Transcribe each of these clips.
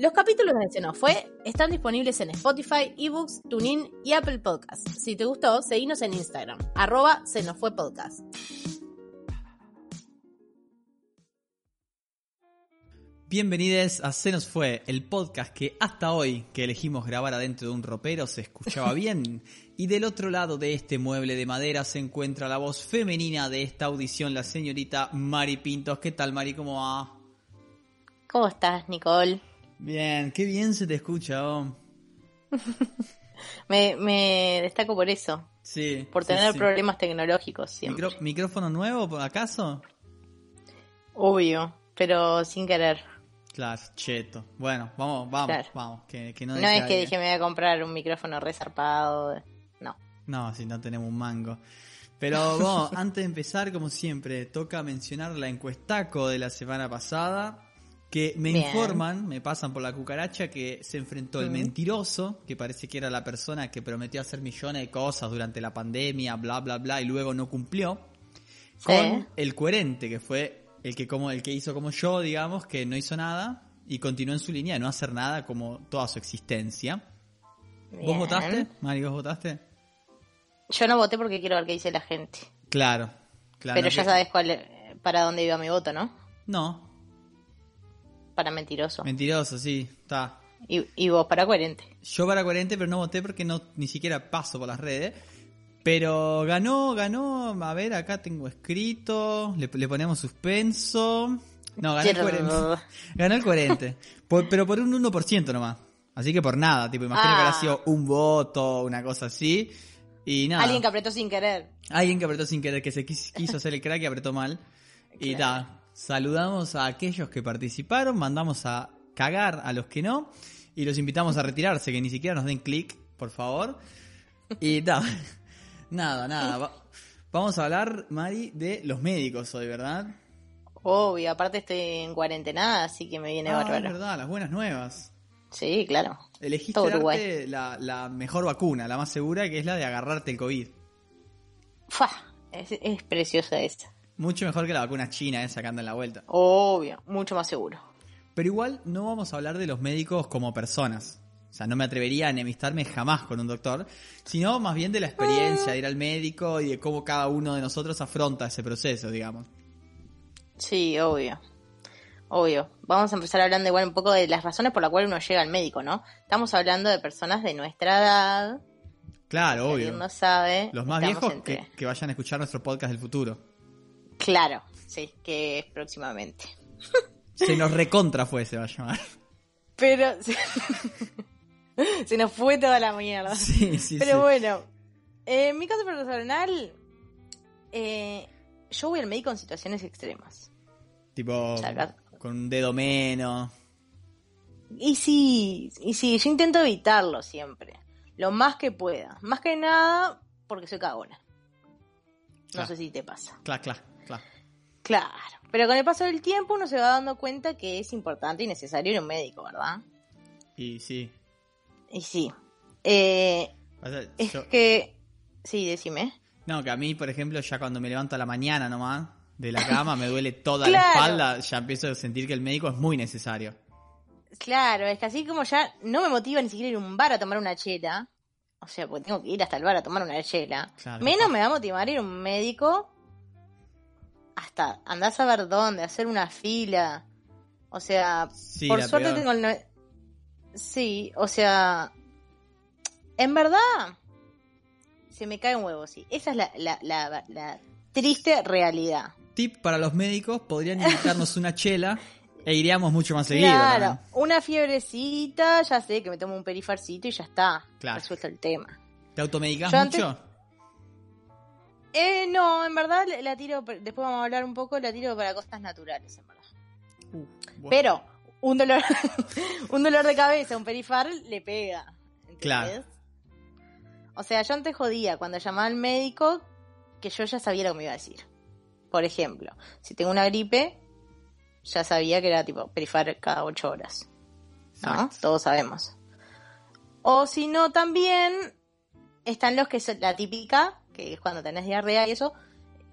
Los capítulos de Se nos fue están disponibles en Spotify, eBooks, TuneIn y Apple Podcasts. Si te gustó, seguinos en Instagram, arroba Se nos fue podcast. Bienvenidos a Se nos fue, el podcast que hasta hoy que elegimos grabar adentro de un ropero se escuchaba bien. Y del otro lado de este mueble de madera se encuentra la voz femenina de esta audición, la señorita Mari Pintos. ¿Qué tal, Mari? ¿Cómo va? ¿Cómo estás, Nicole? Bien, qué bien se te escucha, oh. me, me destaco por eso. Sí. Por tener sí. problemas tecnológicos siempre. Micro- ¿Micrófono nuevo, por acaso? Obvio, pero sin querer. Claro, cheto. Bueno, vamos, vamos, Claro. vamos. Que, que no, No, es que dije me voy a comprar un micrófono resarpado. No. No, si no tenemos un mango. Pero bueno, antes de empezar, como siempre, toca mencionar la encuestaco de la semana pasada. Que me Bien. informan, me pasan por la cucaracha, que se enfrentó el mentiroso, que parece que era la persona que prometió hacer millones de cosas durante la pandemia, bla, bla, bla, y luego no cumplió. Sí. Con el coherente, que fue el que, como, el que hizo como yo, digamos, que no hizo nada y continuó en su línea de no hacer nada como toda su existencia. ¿Vos votaste? Mari, ¿vos votaste? Yo no voté porque quiero ver qué dice la gente. Claro, claro. pero ya que- sabes cuál, para dónde iba mi voto, ¿no? No, Para mentiroso. mentiroso, sí, está. y, y vos para coherente. Yo para coherente, pero no voté porque no ni siquiera paso por las redes. Pero ganó, ganó. A ver, acá tengo escrito. Le, le ponemos suspenso. No, ganó el coherente. Ganó el coherente. Por- pero por un 1% nomás. Así que por nada. Tipo, imagino que Ah. habrá sido un voto, una cosa así. Y nada. Alguien que apretó sin querer. Alguien que apretó sin querer, que se quis- quiso hacer el crack y apretó mal. Y Claro. Saludamos a aquellos que participaron, mandamos a cagar a los que no, y los invitamos a retirarse, que ni siquiera nos den clic, por favor. Y nada, nada, nada. va- vamos a hablar, Mari, de los médicos hoy, ¿verdad? Obvio, aparte estoy en cuarentena, así que me viene Ah, es bárbaro. verdad, las buenas nuevas. Sí, claro. Elegiste darte la, la mejor vacuna, la más segura, que es la de agarrarte el COVID. Fua, es, es preciosa esa. Mucho mejor que la vacuna china esa que anda en la vuelta. Obvio, mucho más seguro. Pero igual no vamos a hablar de los médicos como personas. O sea, no me atrevería a enemistarme jamás con un doctor, sino más bien de la experiencia de ir al médico y de cómo cada uno de nosotros afronta ese proceso, digamos. Sí, obvio. Obvio. Vamos a empezar hablando igual un poco de las razones por las cuales uno llega al médico, ¿no? Estamos hablando de personas de nuestra edad. Claro, obvio. no sabe. Los más viejos entre- que, que vayan a escuchar nuestro podcast del futuro. Claro, sí, que es próximamente. Se nos recontra fue, se va a llamar. Pero se, se nos fue toda la mierda. Sí, sí, Pero sí. bueno, en mi caso personal, eh, yo voy al médico en situaciones extremas. Tipo, Saca- con un dedo menos. Y sí, y sí, yo intento evitarlo siempre, lo más que pueda. Más que nada porque soy cagona. No Claro. sé si te pasa. Clac, clac, clac. Claro, pero con el paso del tiempo uno se va dando cuenta que es importante y necesario ir a un médico, ¿verdad? Y sí. Y sí. Eh, O sea, es yo- que... Sí, decime. No, que a mí, por ejemplo, ya cuando me levanto a la mañana nomás de la cama, me duele toda la Claro. espalda, ya empiezo a sentir que el médico es muy necesario. Claro, es que así como ya no me motiva ni siquiera ir a un bar a tomar una chela, o sea, porque tengo que ir hasta el bar a tomar una chela, Claro. menos me va a motivar ir a un médico hasta andar a saber dónde, hacer una fila. O sea, Sí, por suerte peor. tengo el... Sí, o sea, en verdad, se me cae un huevo, sí. Esa es la, la, la, la triste realidad. Tip para los médicos, podrían invitarnos una chela e iríamos mucho más seguido. Claro, también. una fiebrecita, ya sé que me tomo un perifarcito y ya está, Claro. resuelto el tema. ¿Te automedicás Yo antes- mucho? Eh, no, en verdad la- tiro, después vamos a hablar un poco, la tiro para cosas naturales, en verdad. Uh, bueno. Pero un dolor, un dolor de cabeza, un perifar, le pega. ¿entendés? Claro. O sea, yo antes jodía, cuando llamaba al médico, que yo ya sabía lo que me iba a decir. Por ejemplo, si tengo una gripe, ya sabía que era tipo perifar cada ocho horas. ¿No? Todos sabemos. O si no, también están los que son la típica, que es cuando tenés diarrea y eso,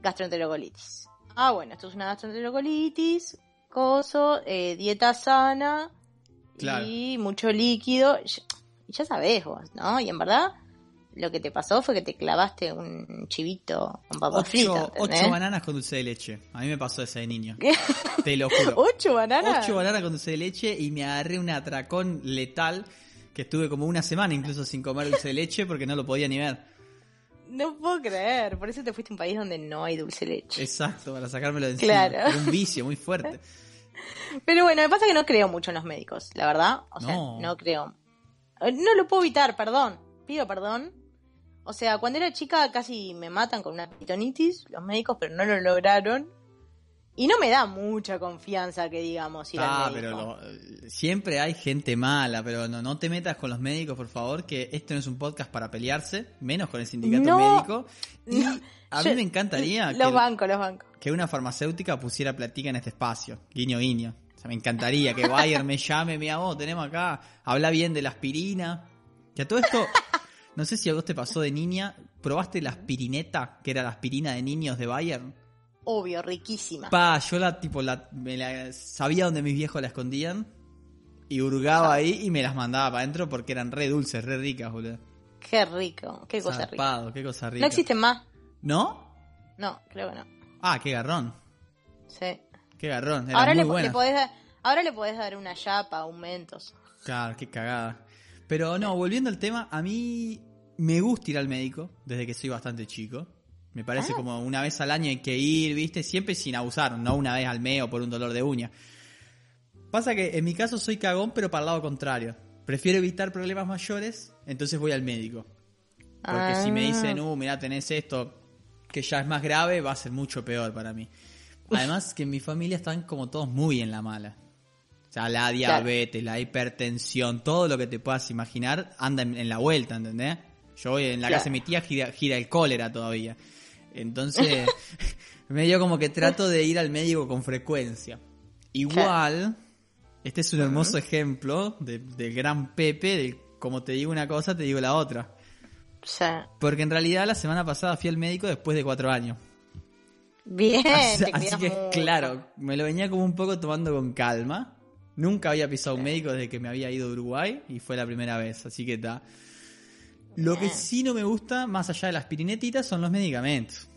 gastroenterocolitis. Ah, bueno, esto es una gastroenterocolitis, coso, eh, dieta sana y mucho líquido. Y ya sabés vos, ¿no? Y en verdad, lo que te pasó fue que te clavaste un chivito con papas ocho, fritas. Ocho bananas con dulce de leche. A mí me pasó ese de niño. Te lo juro. ¿Ocho bananas? Ocho bananas con dulce de leche y me agarré un atracón letal que estuve como una semana incluso sin comer dulce de leche porque no lo podía ni ver. No puedo creer, por eso te fuiste a un país donde no hay dulce leche. Exacto, para sacármelo de encima. Claro. un vicio muy fuerte. Pero bueno, me pasa que no creo mucho en los médicos, la verdad. O sea, no creo. No lo puedo evitar, perdón. Pido perdón. O sea, cuando era chica casi me matan con una pitonitis los médicos, pero no lo lograron. Y no me da mucha confianza que digamos ir ah, pero siempre hay gente mala, pero no, no te metas con los médicos, por favor, que esto no es un podcast para pelearse, menos con el sindicato médico. Y a mí me encantaría los que, bancos, los bancos. que una farmacéutica pusiera platica en este espacio, guiño guiño. O sea, me encantaría que Bayer me llame, mira vos, tenemos acá, habla bien de la aspirina. Que a todo esto, no sé si a vos te pasó de niña, ¿probaste la aspirineta, que era la aspirina de niños de Bayer? Obvio, riquísima. Pa, yo la, tipo, la, me la, sabía dónde mis viejos la escondían y hurgaba ahí y me las mandaba para adentro porque eran re dulces, re ricas, boludo. Qué rico, qué cosa rica. qué cosa rica. No existen más. ¿No? No, creo que no. Ah, qué garrón. Sí. Qué garrón. ahora, le, podés ahora le podés dar una chapa, un mentos. Claro, qué cagada. Pero no, volviendo al tema, a mí me gusta ir al médico desde que soy bastante chico. Me parece ah. como una vez al año hay que ir, ¿viste? Siempre sin abusar, no una vez al mes o por un dolor de uña. Pasa que en mi caso soy cagón, pero para el lado contrario. Prefiero evitar problemas mayores, entonces voy al médico. Porque si me dicen, uh, mira, tenés esto que ya es más grave, va a ser mucho peor para mí. Además que en mi familia están como todos muy en la mala. O sea, la diabetes, la hipertensión, todo lo que te puedas imaginar anda en, la vuelta, ¿entendés? Yo voy en la casa de mi tía gira, gira el cólera todavía. Entonces, medio como que trato de ir al médico con frecuencia. Igual, este es un hermoso ejemplo del gran Pepe, de como te digo una cosa, te digo la otra. Porque en realidad la semana pasada fui al médico después de cuatro años. Bien. Así, que claro, me lo venía como un poco tomando con calma. Nunca había pisado un médico desde que me había ido a Uruguay y fue la primera vez, así que está. Lo que sí no me gusta, más allá de las pirinetitas, son los medicamentos.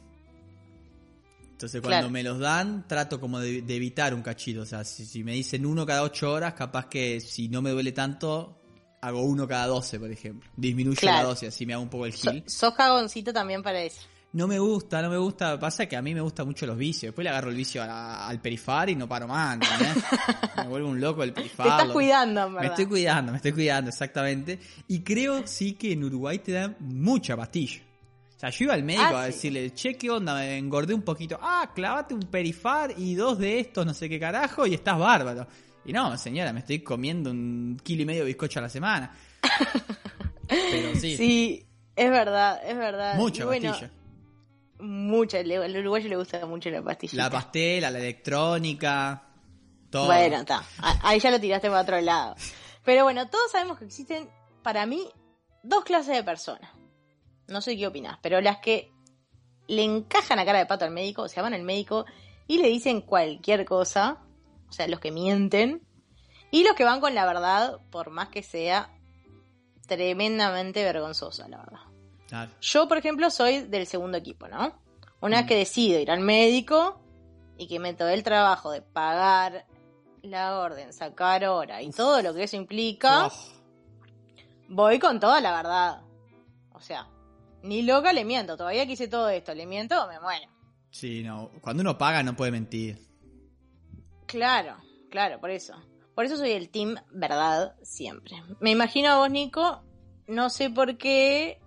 Entonces cuando me los dan, trato como de, evitar un cachito. O sea, si, me dicen uno cada ocho horas, capaz que si no me duele tanto, hago uno cada doce, por ejemplo. Disminuyo la dosis, así me hago un poco el gil. sos cagoncito también para eso. No me gusta, no me gusta. Pasa que a mí me gustan mucho los vicios. Después le agarro el vicio al perifar y no paro más. me vuelvo un loco el perifar. Te estás cuidando, Me estoy cuidando, me estoy cuidando, exactamente. Y creo sí que en Uruguay te dan mucha pastilla. O sea, yo iba al médico ah, a decirle, che, ¿qué onda? Me engordé un poquito. Ah, clavate un perifar y dos de estos, no sé qué carajo, y estás bárbaro. Y no, señora, me estoy comiendo un kilo y medio de bizcocho a la semana. Pero sí. Sí, es verdad, es verdad. Mucha pastilla mucha, al uruguayo le gusta mucho la pastilla. La pastela, la electrónica, todo. Bueno, está. Ahí ya lo tiraste para otro lado. Pero bueno, todos sabemos que existen, para mí, dos clases de personas. No sé qué opinas, pero las que le encajan a cara de pato al médico, o sea, van al médico y le dicen cualquier cosa, o sea, los que mienten, y los que van con la verdad, por más que sea tremendamente vergonzosa, la verdad. Yo, por ejemplo, soy del segundo equipo, ¿no? Una vez mm. que decido ir al médico y que me doy el trabajo de pagar la orden, sacar hora y todo lo que eso implica, voy con toda la verdad. O sea, ni loca le miento, todavía que hice todo esto, le miento o me muero. Sí, no, cuando uno paga no puede mentir. Claro, claro, por eso. Por eso soy el team verdad siempre. Me imagino a vos, Nico, no sé por qué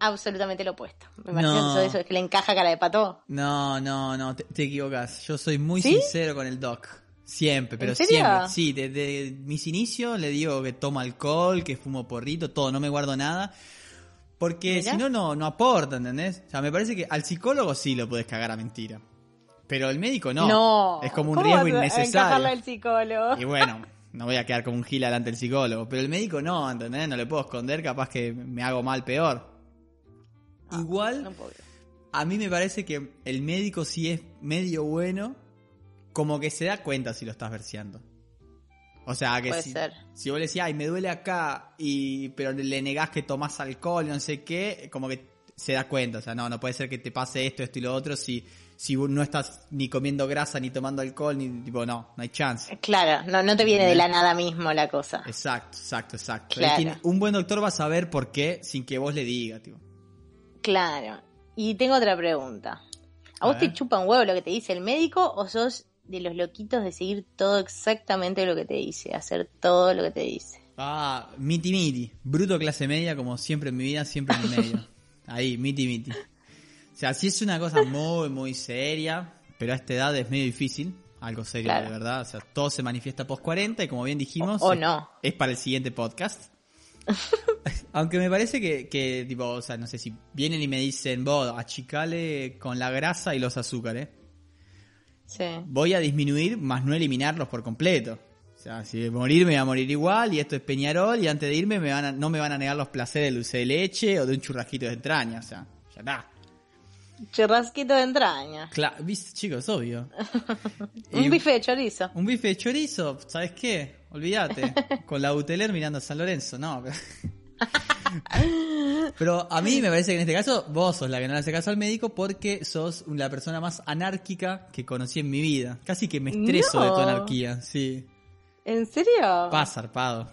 absolutamente lo opuesto. Me imagino que eso es que le encaja cara de pato. No, no, no, te, equivocas. Yo soy muy sincero con el doc. Siempre, pero siempre. Sí, desde mis inicios le digo que tomo alcohol, que fumo porrito, todo, no me guardo nada. Porque si no, no aporta, ¿entendés? O sea, me parece que al psicólogo sí lo puedes cagar a mentira. Pero el médico no. No. Es como un riesgo innecesario. al psicólogo? Y bueno, no voy a quedar como un gil delante del psicólogo. Pero el médico no, ¿entendés? No le puedo esconder, capaz que me hago mal peor. Ah, Igual, a mí me parece que el médico si es medio bueno, como que se da cuenta si lo estás verseando. O sea, que si, si, vos le decís, ay, me duele acá, y pero le negás que tomás alcohol y no sé qué, como que se da cuenta. O sea, no, no puede ser que te pase esto, esto y lo otro si, si no estás ni comiendo grasa, ni tomando alcohol, ni tipo, no, no hay chance. Claro, no, no te viene de la nada mismo la cosa. Exacto, exacto, exacto. un buen doctor va a saber por qué sin que vos le digas, tipo. Claro. Y tengo otra pregunta. ¿A, vos te chupa un huevo lo que te dice el médico o sos de los loquitos de seguir todo exactamente lo que te dice, hacer todo lo que te dice? Ah, miti miti. Bruto clase media, como siempre en mi vida, siempre en mi medio. Ahí, miti miti. O sea, si es una cosa muy, muy seria, pero a esta edad es medio difícil. Algo serio, de verdad. O sea, todo se manifiesta post 40 y como bien dijimos, o, no. es para el siguiente podcast. Aunque me parece que, que, tipo, o sea, no sé si vienen y me dicen, vos, achicale con la grasa y los azúcares. Sí. Voy a disminuir, más no eliminarlos por completo. O sea, si morir me voy a morir igual y esto es Peñarol y antes de irme me van no me van a negar los placeres de dulce de leche o de un churrasquito de entraña. O sea, ya está. Churrasquito de entraña. Claro, viste, chicos, obvio. un bife de chorizo. Un bife de chorizo, ¿sabes qué? Olvídate. Con la Uteler mirando a San Lorenzo, no. Pero a mí me parece que en este caso vos sos la que no le hace caso al médico porque sos la persona más anárquica que conocí en mi vida. Casi que me estreso de tu anarquía, sí. ¿En serio? Paz, zarpado.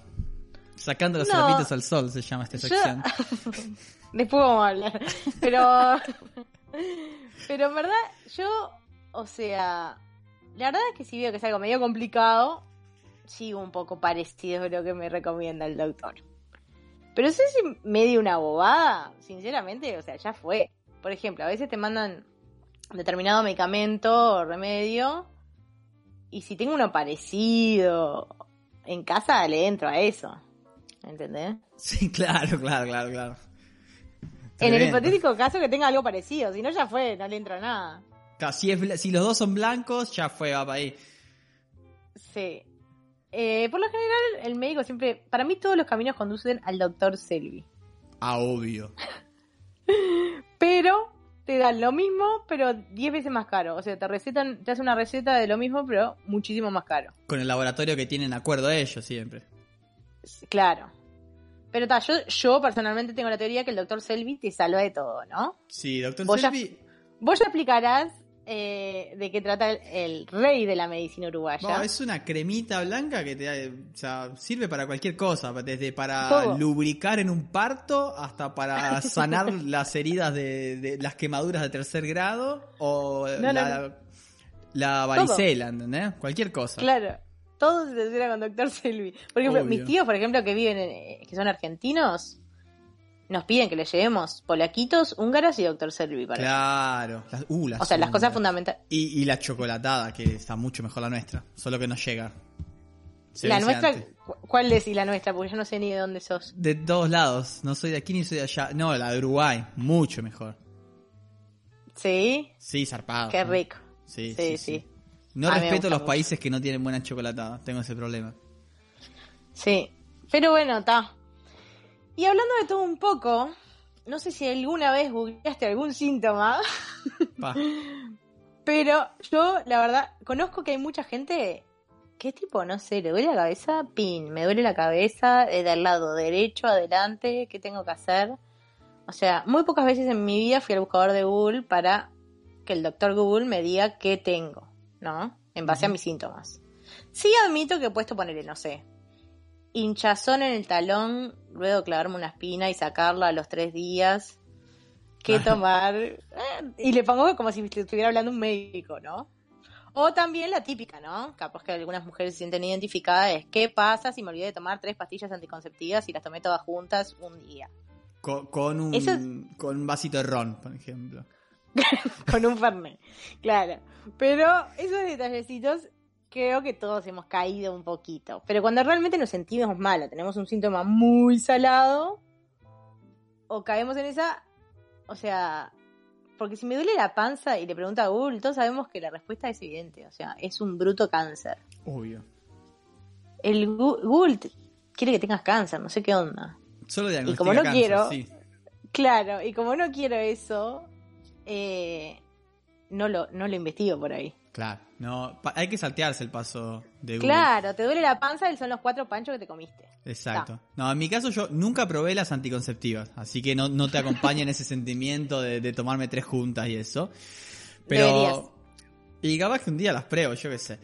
Sacando los no. al sol se llama esta sección. Después vamos a hablar. Pero pero en verdad, yo, o sea, la verdad es que si veo que es algo medio complicado, sigo un poco parecido a lo que me recomienda el doctor. Pero sé si me dio una bobada, sinceramente, o sea, ya fue. Por ejemplo, a veces te mandan determinado medicamento o remedio y si tengo uno parecido en casa le entro a eso. ¿Entendés? Sí, claro, claro, claro, claro. En el hipotético caso que tenga algo parecido, si no ya fue, no le entra nada. si, si los dos son blancos, ya fue, va para ahí. Sí. Eh, por lo general, el médico siempre. Para mí, todos los caminos conducen al doctor Selvi. Ah, obvio. pero te dan lo mismo, pero 10 veces más caro. O sea, te recetan, te hacen una receta de lo mismo, pero muchísimo más caro. Con el laboratorio que tienen acuerdo a ellos siempre. Claro. Pero ta, yo, yo personalmente tengo la teoría que el doctor Selvi te salva de todo, ¿no? Sí, doctor Selvi. vos ya explicarás eh, de qué trata el, rey de la medicina uruguaya. es una cremita blanca que te o sea, sirve para cualquier cosa, desde para lubricar en un parto hasta para sanar las heridas de, las quemaduras de tercer grado o la, la varicela, ¿entendés? Cualquier cosa. Claro todo se soluciona con Doctor Selvi. Por ejemplo, mis tíos, por ejemplo, que viven, eh, que son argentinos, nos piden que les llevemos polaquitos, húngaros y Doctor Selvi para Claro. uh, o sea, las cosas fundamentales. Y, y, la chocolatada, que está mucho mejor la nuestra, solo que no llega. la nuestra, ¿cuál es y la nuestra? Porque yo no sé ni de dónde sos. De todos lados, no soy de aquí ni soy de allá. No, la de Uruguay, mucho mejor. ¿Sí? Sí, zarpado. Qué rico. sí, sí. sí. No respeto los países que no tienen buena chocolatada. Tengo ese problema. Sí. Pero bueno, está. Y hablando de todo un poco, no sé si alguna vez googleaste algún síntoma. Pero yo, la verdad, conozco que hay mucha gente ¿Qué tipo? No sé, ¿le duele la cabeza? Pin, me duele la cabeza eh, del lado derecho, adelante, ¿qué tengo que hacer? O sea, muy pocas veces en mi vida fui al buscador de Google para que el doctor Google me diga qué tengo. ¿no? En base a mis síntomas. Sí admito que he puesto ponerle, no sé, hinchazón en el talón, luego clavarme una espina y sacarla a los tres días. ¿Qué tomar? Eh, y le pongo como si estuviera hablando un médico, ¿no? O también la típica, ¿no? Capaz que algunas mujeres se sienten identificadas, es ¿qué pasa si me olvidé de tomar tres pastillas anticonceptivas y las tomé todas juntas un día? Con, un, con un vasito de ron, por ejemplo. con un fernet, claro. Pero esos detallecitos creo que todos hemos caído un poquito. Pero cuando realmente nos sentimos mal, tenemos un síntoma muy salado, o caemos en esa, o sea, porque si me duele la panza y le pregunto a Google, todos sabemos que la respuesta es evidente, o sea, es un bruto cáncer. Obvio. El Google quiere que tengas cáncer, no sé qué onda. Solo y como no quiero, claro, y como no quiero eso, eh, no lo, no lo investigo por ahí. Claro, no, hay que saltearse el paso de Google. Claro, te duele la panza y son los cuatro panchos que te comiste. Exacto. No, en mi caso yo nunca probé las anticonceptivas, así que no, no te acompaña en ese sentimiento de, tomarme tres juntas y eso. Pero... Y capaz que un día las pruebo, yo qué sé.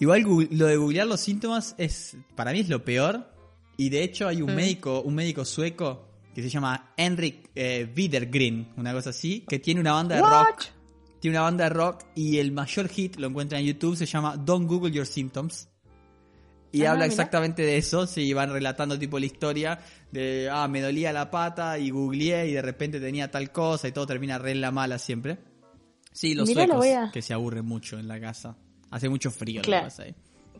Igual lo de googlear los síntomas es, para mí es lo peor. Y de hecho hay un mm. médico, un médico sueco que se llama Henrik eh, Widergren, una cosa así, que tiene una banda de rock. Tiene una banda de rock y el mayor hit lo encuentran en YouTube, se llama Don't Google Your Symptoms. Y ah, habla exactamente de eso, sí, van relatando tipo la historia de, ah, me dolía la pata y googleé y de repente tenía tal cosa y todo termina re en la mala siempre. Sí, los suecos que se aburren mucho en la casa. Hace mucho frío claro, ahí.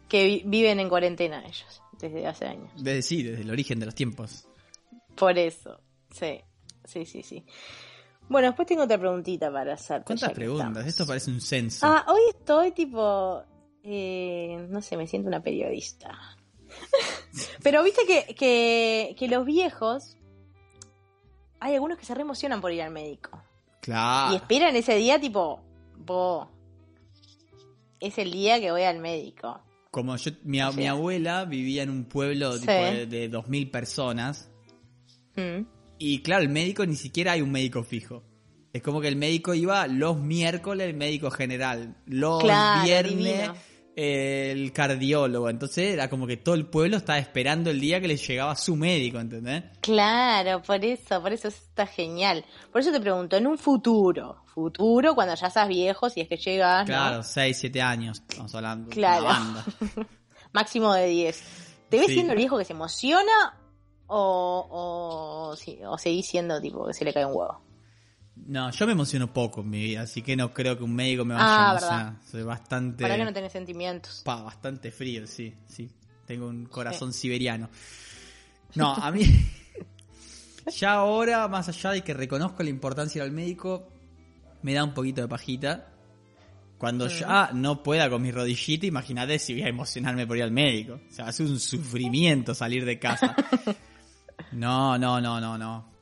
Que viven en cuarentena ellos, desde hace años. Desde sí, desde el origen de los tiempos. Por eso, sí, sí, sí, sí. Bueno, después tengo otra preguntita para hacer. ¿Cuántas preguntas? Esto parece un censo. Ah, hoy estoy tipo, eh, no sé, me siento una periodista. Pero viste que, que, que, los viejos, hay algunos que se re emocionan por ir al médico. Claro. Y esperan ese día tipo, vos, es el día que voy al médico. Como yo, mi, mi abuela vivía en un pueblo de, de 2.000 personas. Mm. Y claro, el médico ni siquiera hay un médico fijo. Es como que el médico iba los miércoles, el médico general. Los viernes, el cardiólogo. Entonces era como que todo el pueblo estaba esperando el día que les llegaba su médico, ¿entendés? Claro, por eso, por eso está genial. Por eso te pregunto, en un futuro, futuro, cuando ya seas viejo, si es que llegas. Claro, 6, 7 años, estamos hablando. Claro. Máximo de 10. ¿Te ves siendo el viejo que se emociona o, o, o seguís siendo tipo que se le cae un huevo? No, yo me emociono poco en mi vida, así que no creo que un médico me vaya a ah, emocionar. Soy bastante. ¿Para que no tenés sentimientos? Pa, bastante frío, sí, sí. Tengo un corazón siberiano. No, a mí. ya ahora, más allá de que reconozco la importancia del médico, me da un poquito de pajita. Cuando ya no pueda con mi rodillita, imagínate si voy a emocionarme por ir al médico. O sea, hace un sufrimiento salir de casa. No, no, no, no, no.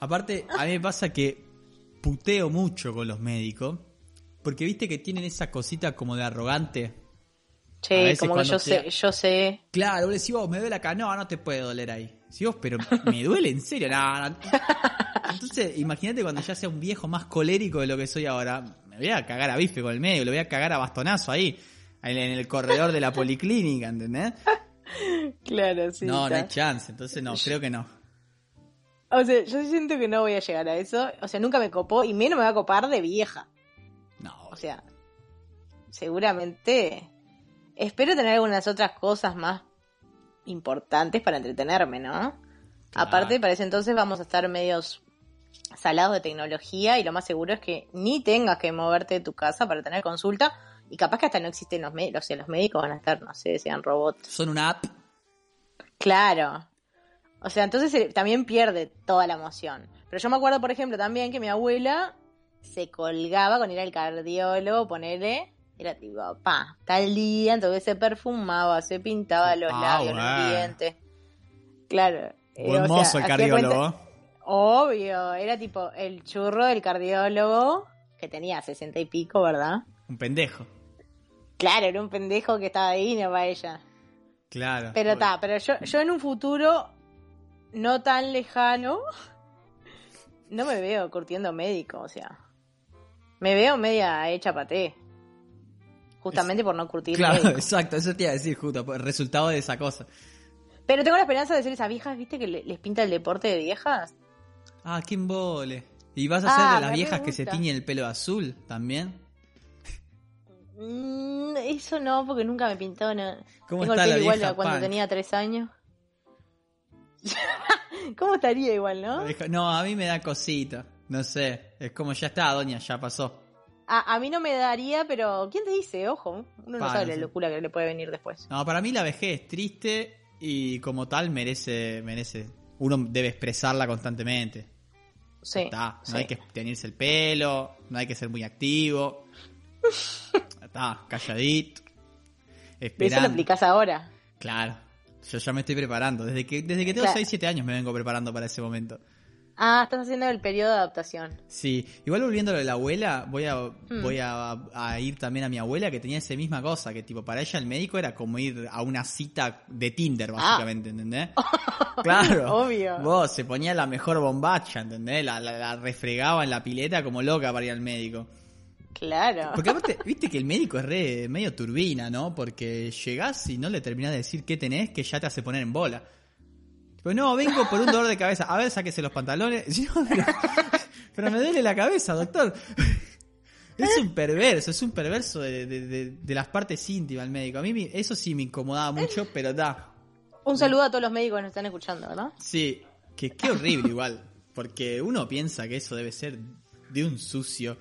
Aparte, a mí me pasa que puteo mucho con los médicos. Porque viste que tienen esa cosita como de arrogante. Sí, como que yo sé, yo sé. Claro, vos decís, vos, me duele acá. No, no te puede doler ahí. Si vos, pero me duele en serio. No, Entonces, imagínate cuando ya sea un viejo más colérico de lo que soy ahora. Me voy a cagar a bife con el medio, lo voy a cagar a bastonazo ahí. En el corredor de la policlínica, ¿entendés? Claro, sí. No, no hay chance. Entonces, no, creo que no. O sea, yo siento que no voy a llegar a eso. O sea, nunca me copó y menos me va a copar de vieja. No. O sea, seguramente espero tener algunas otras cosas más importantes para entretenerme, ¿no? Aparte, para ese entonces vamos a estar medios salados de tecnología y lo más seguro es que ni tengas que moverte de tu casa para tener consulta y capaz que hasta no existen los médicos, o sea, los médicos van a estar, no sé, sean robots. Son una app. Claro, o sea, entonces también pierde toda la emoción. Pero yo me acuerdo, por ejemplo, también que mi abuela se colgaba con ir al cardiólogo, ponerle, era tipo, pa, tal día, entonces se perfumaba, se pintaba los labios, los dientes. Claro. Eh, Buen mozo el cardiólogo. obvio, era tipo el churro del cardiólogo, que tenía sesenta y pico, ¿verdad? Un pendejo. Claro, era un pendejo que estaba ahí, no para ella. Claro. Pero está, pero yo, yo en un futuro no tan lejano, no me veo curtiendo médico, o sea, me veo media hecha paté. Justamente por no curtir Claro, exacto, eso te iba a decir, justo, por el resultado de esa cosa. Pero tengo la esperanza de ser esas viejas, ¿viste? Que les pinta el deporte de viejas. Ah, qué embole. ¿Y vas a ser de ah, las viejas que se tiñen el pelo azul también? Mm, eso no, porque nunca me pintó. No. ¿Cómo Tengo está el pelo la igual cuando tenía tres años. ¿Cómo estaría igual, no? No, a mí me da cosita. No sé. Es como ya está, doña, ya pasó. A, a mí no me daría, pero ¿quién te dice? Ojo, uno no sabe la locura que le puede venir después. No, para mí la vejez es triste y como tal merece, merece. Uno debe expresarla constantemente. Sí, Está, no sí. hay que tenerse el pelo, no hay que ser muy activo. Está, calladito. Eso lo Esperando. aplicás ahora. Claro. Yo ya me estoy preparando. Desde que, desde que tengo Claro. 6, 7 años me vengo preparando para ese momento. Ah, estás haciendo el periodo de adaptación. Sí, igual volviendo a lo de la abuela, voy a, Hmm. voy a, a ir también a mi abuela que tenía esa misma cosa, que tipo para ella el médico era como ir a una cita de Tinder, básicamente, ¿entendés? Claro. Ah. Obvio. Vos se ponía la mejor bombacha, ¿entendés? La, la, la refregaba en la pileta como loca para ir al médico. Claro. Porque aparte, viste que el médico es re medio turbina, ¿no? Porque llegás y no le terminás de decir qué tenés, que ya te hace poner en bola. Pues no, vengo por un dolor de cabeza. A ver, sáquese los pantalones. No, pero, pero me duele la cabeza, doctor. Es un perverso, es un perverso de, de- de- de las partes íntimas el médico. A mí eso sí me incomodaba mucho, pero da. Un saludo a todos los médicos que nos están escuchando, ¿verdad? Sí, que qué horrible igual. Porque uno piensa que eso debe ser de un sucio.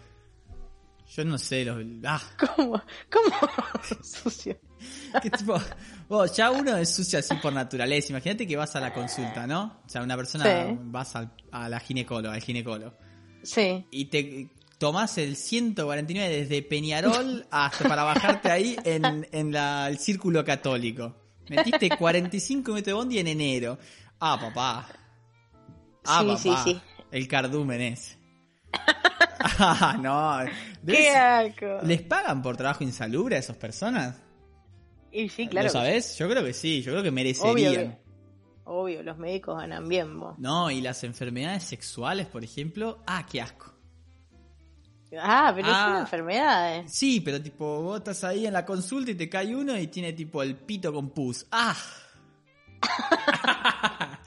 Yo no sé, los... Ah, ¿Cómo? ¿Cómo? Sucio. que tipo, ya uno es sucio así por naturaleza. Imagínate que vas a la consulta, ¿no? O sea, una persona, Sí. vas al- a la ginecóloga, al ginecólogo, Sí. y te tomás el 149 desde Peñarol hasta para bajarte ahí en, en la- el círculo católico. Metiste 45 metros de bondi en enero. Ah, papá. Ah, Sí, papá. sí, sí. El cardumen ese. ah, no. ¡Qué asco! ¿Les pagan por trabajo insalubre a esas personas? Y sí, claro. ¿Lo sabés? Yo creo que sí, yo creo que Obvio, merecerían. que- obvio, los médicos ganan bien, vos. No, y las enfermedades sexuales, por ejemplo, ah, qué asco. Ah, pero es Ah. una enfermedad, eh. Sí, pero tipo, vos estás ahí en la consulta y te cae uno y tiene tipo el pito con pus. ¡Ah!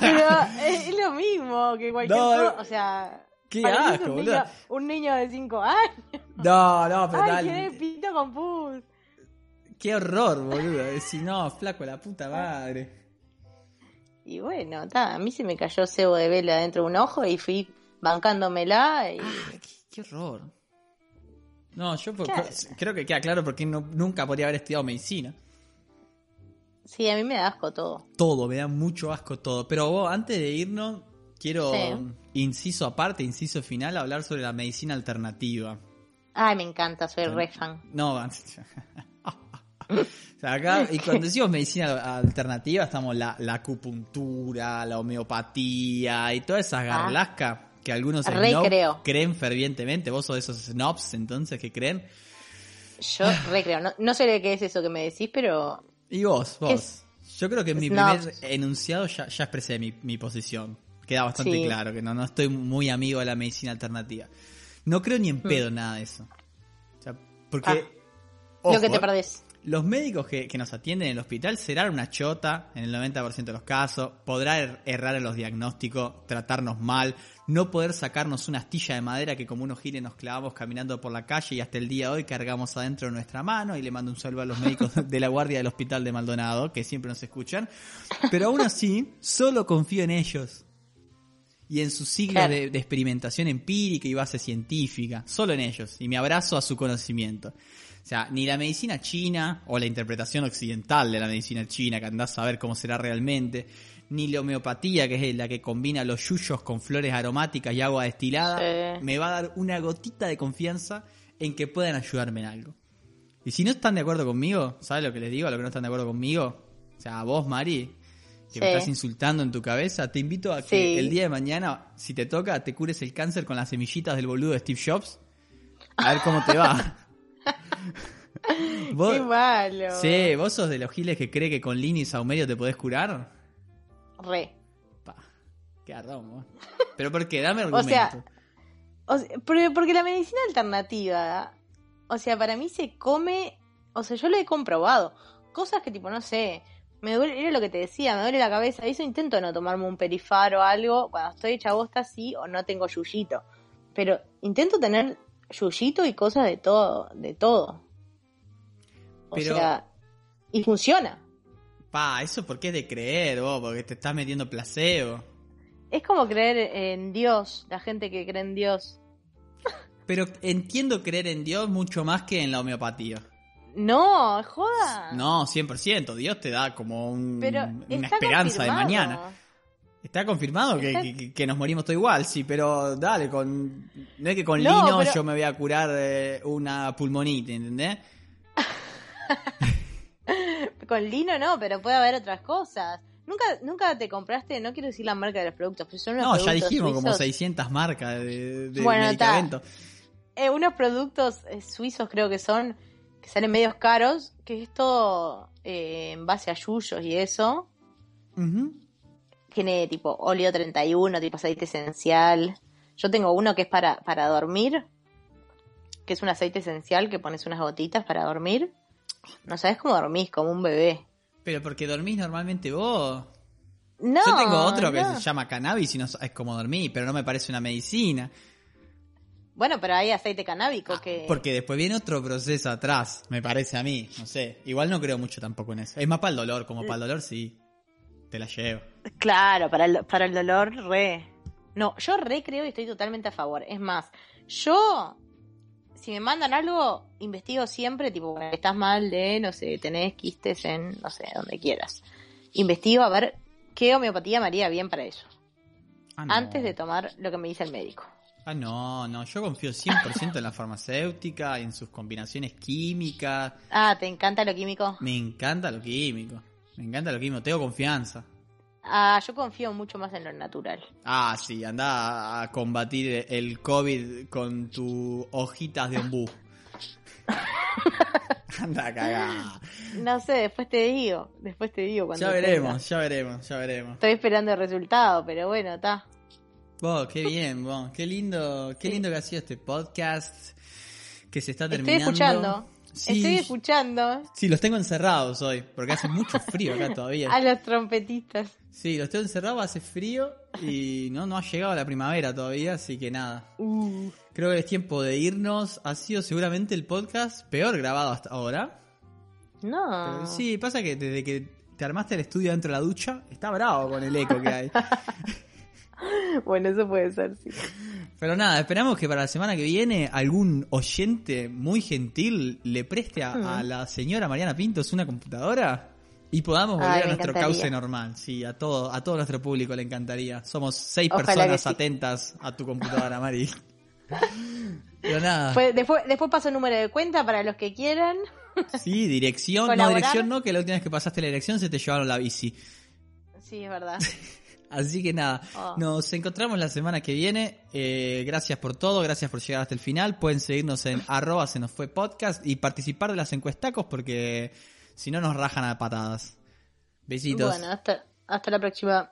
Pero es es lo mismo que cualquier No, cosa. eh, O sea. Qué asco, un boludo. niño, un niño de 5 años. No, no, pero Ay, tiene pito con pus. Qué horror, boludo. Decir, no, flaco, la puta madre. Y bueno, ta, a mí se me cayó cebo de vela dentro de un ojo y fui bancándomela y... Ah, qué, qué horror. No, yo por- Claro. creo que queda claro porque no- nunca podría haber estudiado medicina. Sí, a mí me da asco todo. Todo, me da mucho asco todo. Pero vos, antes de irnos, quiero, Sí. inciso aparte, inciso final, hablar sobre la medicina alternativa. Ay, me encanta, soy re fan. No, o sea, acá, y cuando decimos medicina alternativa, estamos la, la acupuntura, la homeopatía y todas esas garlascas que algunos creen fervientemente. Vos sos de esos snobs entonces que creen. Yo re creo. No, no sé de qué es eso que me decís, pero... Y vos, ¿Qué vos. Yo creo que en mi primer enunciado ya, ya expresé mi, mi posición. Queda bastante Sí. claro que no, no estoy muy amigo de la medicina alternativa. No creo ni en pedo en nada de eso. O sea, porque... Ah, ojo, lo que te eh, perdés. Los médicos que, que nos atienden en el hospital serán una chota en el 90% de los casos, podrá er- errar en los diagnósticos, tratarnos mal, no poder sacarnos una astilla de madera que como unos giles nos clavamos caminando por la calle y hasta el día de hoy cargamos adentro de nuestra mano y le mando un saludo a los médicos de la guardia del hospital de Maldonado que siempre nos escuchan, pero aún así solo confío en ellos y en sus siglas Claro. de, de experimentación empírica y base científica, solo en ellos, y me abrazo a su conocimiento. O sea, ni la medicina china o la interpretación occidental de la medicina china, que andás a ver cómo será realmente, ni la homeopatía, que es la que combina los yuyos con flores aromáticas y agua destilada, Sí. me va a dar una gotita de confianza en que puedan ayudarme en algo. Y si no están de acuerdo conmigo, ¿sabes lo que les digo? A lo que no están de acuerdo conmigo. O sea, a vos, Mari, que me estás insultando en tu cabeza, te invito a que Sí. el día de mañana, si te toca, te cures el cáncer con las semillitas del boludo de Steve Jobs. A ver cómo te va. Vos- Qué malo. Sí, vos sos de los giles que cree que con Lini y Saumerio te podés curar. Re. Pa, qué vos. Pero ¿por qué? Dame O argumento. sea, O sea, porque la medicina alternativa, o sea, para mí se come, o sea, yo lo he comprobado. Cosas que tipo, no sé, me duele, era lo que te decía, me duele la cabeza. Eso intento no tomarme un perifar o algo. Cuando estoy hecha bosta sí o no tengo yuyito. Pero intento tener yuyito y cosas de todo, de todo. O Pero- sea, y funciona. Pa, eso porque es de creer, vos, porque te estás metiendo placebo. Es como creer en Dios, la gente que cree en Dios. Pero entiendo creer en Dios mucho más que en la homeopatía. No, joda. No, 100%. Dios te da como un- una esperanza de mañana. Está confirmado que, que, nos morimos todo igual, sí, pero dale, con no es que con lino yo me voy a curar una pulmonite, ¿entendés? con lino no, pero puede haber otras cosas. Nunca, nunca te compraste, no quiero decir la marca de los productos, pero son unos No, ya dijimos como 600 marcas de, de medicamentos. Eh, unos productos eh, suizos creo que son, que salen medios caros, que es todo eh, en base a yuyos y eso. Tiene tipo óleo 31, tipo aceite esencial. Yo tengo uno que es para, para dormir, que es un aceite esencial que pones unas gotitas para dormir. No sabes cómo dormís, como un bebé. Pero porque dormís normalmente vos. No. Yo tengo otro que se llama cannabis y no es como dormir, pero no me parece una medicina. Bueno, pero hay aceite canábico que... Porque después viene otro proceso atrás, me parece a mí, no sé. Igual no creo mucho tampoco en eso. Es más para el dolor, como para el dolor sí. Te la llevo. Claro, para el, para el dolor re. No, yo re creo y estoy totalmente a favor. Es más, yo, si me mandan algo, investigo siempre, tipo, estás mal de, no sé, tenés quistes en, no sé, donde quieras. Investigo a ver qué homeopatía me haría bien para eso. Ah, Antes de tomar lo que me dice el médico. Ah, no, no, yo confío 100% en la farmacéutica, en sus combinaciones químicas. Ah, ¿te encanta lo químico? Me encanta lo químico, me encanta lo químico, tengo confianza. Ah, yo confío mucho más en lo natural. Ah, sí, anda a combatir el COVID con tus hojitas de ombú. anda a cagar. No sé, después te digo, después te digo cuando Ya veremos, ya veremos, ya veremos. Estoy esperando el resultado, pero bueno, está qué bien, qué lindo, qué lindo que ha sido este podcast que se está terminando. Estoy escuchando. Estoy escuchando. Sí, los tengo encerrados hoy, porque hace mucho frío acá todavía. A los trompetistas. Sí, los tengo encerrados, hace frío y no, no ha llegado la primavera todavía, así que nada. Uh. Creo que es tiempo de irnos. Ha sido seguramente el podcast peor grabado hasta ahora. No. sí, pasa que desde que te armaste el estudio dentro de la ducha, está bravo con el eco que hay. bueno, eso puede ser, sí. Pero nada, esperamos que para la semana que viene algún oyente muy gentil le preste a, la señora Mariana Pintos una computadora y podamos volver a nuestro cauce normal. Sí, a todo, a todo nuestro público le encantaría. Somos seis personas atentas a tu computadora, Mari. Pero nada. después, después paso el número de cuenta para los que quieran. Sí, dirección, no dirección no, que la última vez que pasaste la dirección se te llevaron la bici. Sí, es verdad. Así que nada, ah. nos encontramos la semana que viene. Eh, gracias por todo, gracias por llegar hasta el final. Pueden seguirnos en arroba se nos fue podcast y participar de las encuestacos porque si no nos rajan a patadas. Besitos. Bueno, hasta, hasta la próxima.